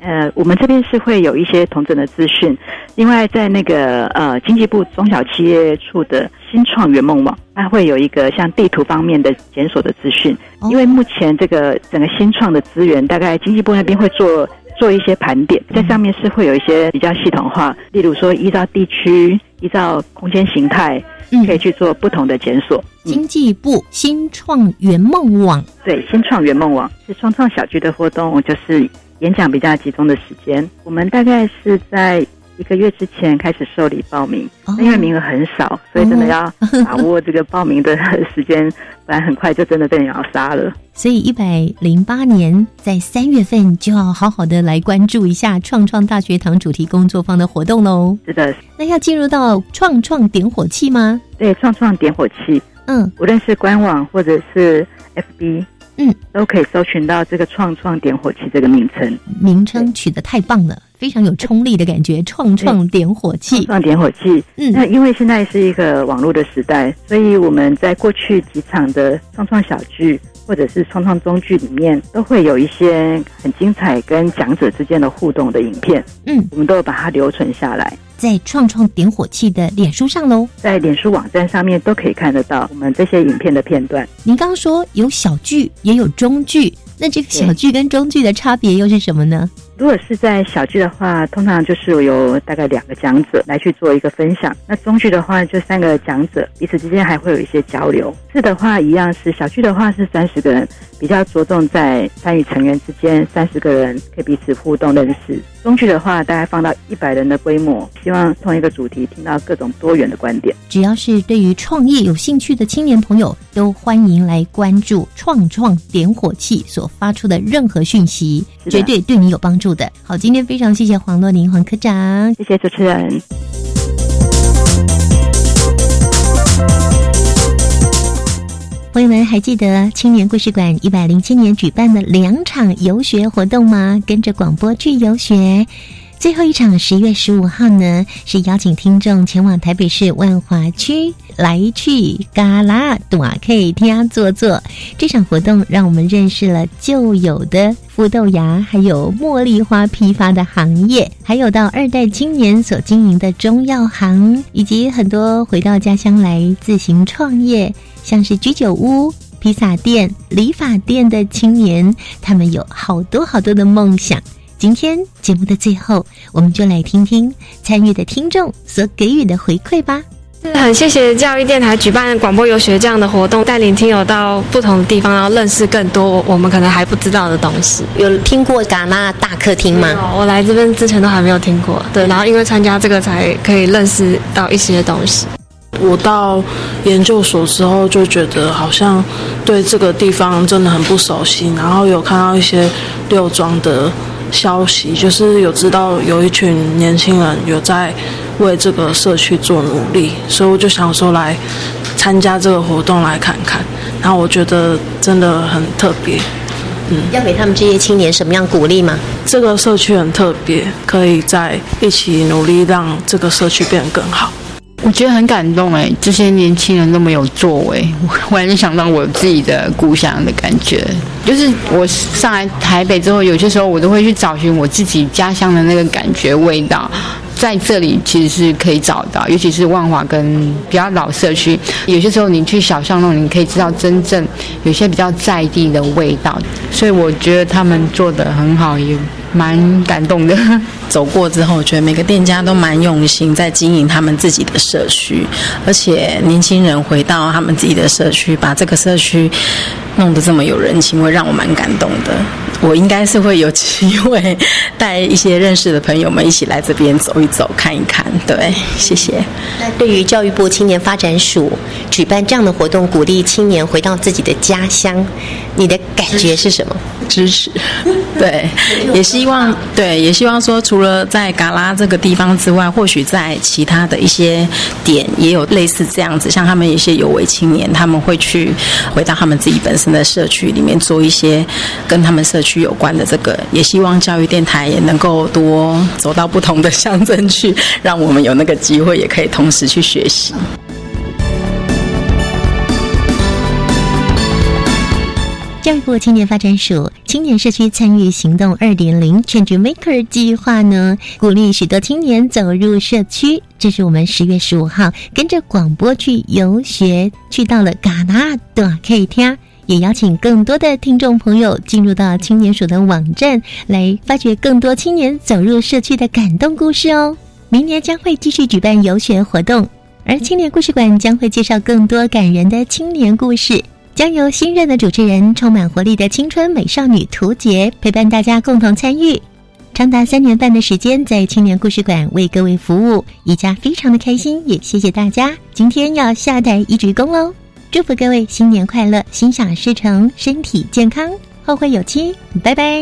Speaker 13: 呃，我们这边是会有一些同整的资讯，另外在那个呃经济部中小企业处的新创圆梦网，它会有一个像地图方面的检索的资讯，因为目前这个整个新创的资源，大概经济部那边会做做一些盘点，在上面是会有一些比较系统化，例如说依照地区、依照空间形态，可以去做不同的检索。
Speaker 1: 经济部新创圆梦网，
Speaker 13: 对，新创圆梦网是创创小聚的活动，就是。演讲比较集中的时间，我们大概是在一个月之前开始受理报名，因为名额很少，所以真的要把握这个报名的时间，不然很快就真的被秒杀了。
Speaker 1: 所以一百零八年在三月份就要好好的来关注一下创创大学堂主题工作坊的活动喽。
Speaker 13: 是的，
Speaker 1: 那要进入到创创点火器吗？
Speaker 13: 对，创创点火器，
Speaker 1: 嗯，
Speaker 13: 无论是官网或者是 FB。
Speaker 1: 嗯，
Speaker 13: 都可以搜寻到这个“创创点火器”这个名称，
Speaker 1: 名称取得太棒了，非常有冲力的感觉。创创点火器，
Speaker 13: 创点火器。嗯，那因为现在是一个网络的时代，所以我们在过去几场的创创小剧或者是创创中剧里面，都会有一些很精彩跟讲者之间的互动的影片。
Speaker 1: 嗯，
Speaker 13: 我们都有把它留存下来。
Speaker 1: 在创创点火器的脸书上喽，
Speaker 13: 在脸书网站上面都可以看得到我们这些影片的片段。
Speaker 1: 您刚刚说有小剧也有中剧，那这个小剧跟中剧的差别又是什么呢？
Speaker 13: 如果是在小剧的话，通常就是有大概两个讲者来去做一个分享。那中剧的话，就三个讲者彼此之间还会有一些交流。是的话，一样是小剧的话是三十个人，比较着重在参与成员之间三十个人可以彼此互动认识。中剧的话，大概放到一百人的规模，希望同一个主题听到各种多元的观点。
Speaker 1: 只要是对于创业有兴趣的青年朋友，都欢迎来关注创创点火器所发出的任何讯息，绝对对你有帮助。的好，今天非常谢谢黄洛宁黄科长，
Speaker 13: 谢谢主持人。
Speaker 1: 朋友们还记得青年故事馆一百零七年举办的两场游学活动吗？跟着广播去游学。最后一场十月十五号呢，是邀请听众前往台北市万华区来去嘎啦短 K 听坐坐。这场活动让我们认识了旧有的富豆芽，还有茉莉花批发的行业，还有到二代青年所经营的中药行，以及很多回到家乡来自行创业，像是居酒屋、披萨店、理发店的青年，他们有好多好多的梦想。今天节目的最后，我们就来听听参与的听众所给予的回馈吧。
Speaker 14: 很谢谢教育电台举办广播游学这样的活动，带领听友到不同的地方，然后认识更多我们可能还不知道的东西。
Speaker 15: 有听过戛纳大客厅吗？
Speaker 14: 我来这边之前都还没有听过。对，然后因为参加这个，才可以认识到一些东西。
Speaker 16: 我到研究所之后，就觉得好像对这个地方真的很不熟悉，然后有看到一些六庄的。消息就是有知道有一群年轻人有在为这个社区做努力，所以我就想说来参加这个活动来看看。然后我觉得真的很特别，
Speaker 15: 嗯，要给他们这些青年什么样鼓励吗？
Speaker 16: 这个社区很特别，可以在一起努力让这个社区变得更好。
Speaker 17: 我觉得很感动哎，这些年轻人那么有作为，我然就想到我自己的故乡的感觉。就是我上来台北之后，有些时候我都会去找寻我自己家乡的那个感觉味道，在这里其实是可以找到，尤其是万华跟比较老社区，有些时候你去小巷弄，你可以知道真正有些比较在地的味道。所以我觉得他们做的很好，也蛮感动的。
Speaker 18: 走过之后，我觉得每个店家都蛮用心在经营他们自己的社区，而且年轻人回到他们自己的社区，把这个社区弄得这么有人情味，让我蛮感动的。我应该是会有机会带一些认识的朋友们一起来这边走一走、看一看。对，谢谢。
Speaker 15: 那对于教育部青年发展署举办这样的活动，鼓励青年回到自己的家乡，你的感觉是什么？
Speaker 18: 支持。对，也希望对，也希望说，除了在嘎拉这个地方之外，或许在其他的一些点也有类似这样子，像他们一些有为青年，他们会去回到他们自己本身的社区里面做一些跟他们社区有关的这个。也希望教育电台也能够多走到不同的乡镇去，让我们有那个机会，也可以同时去学习。
Speaker 1: 部青年发展署青年社区参与行动二点零 Change Maker 计划呢，鼓励许多青年走入社区。这是我们十月十五号跟着广播去游学，去到了戛纳的 K 厅，也邀请更多的听众朋友进入到青年署的网站，来发掘更多青年走入社区的感动故事哦。明年将会继续举办游学活动，而青年故事馆将会介绍更多感人的青年故事。将由新任的主持人充满活力的青春美少女涂杰陪伴大家共同参与。长达三年半的时间，在青年故事馆为各位服务，宜家非常的开心，也谢谢大家。今天要下台一鞠躬喽，祝福各位新年快乐，心想事成，身体健康，后会有期，拜拜。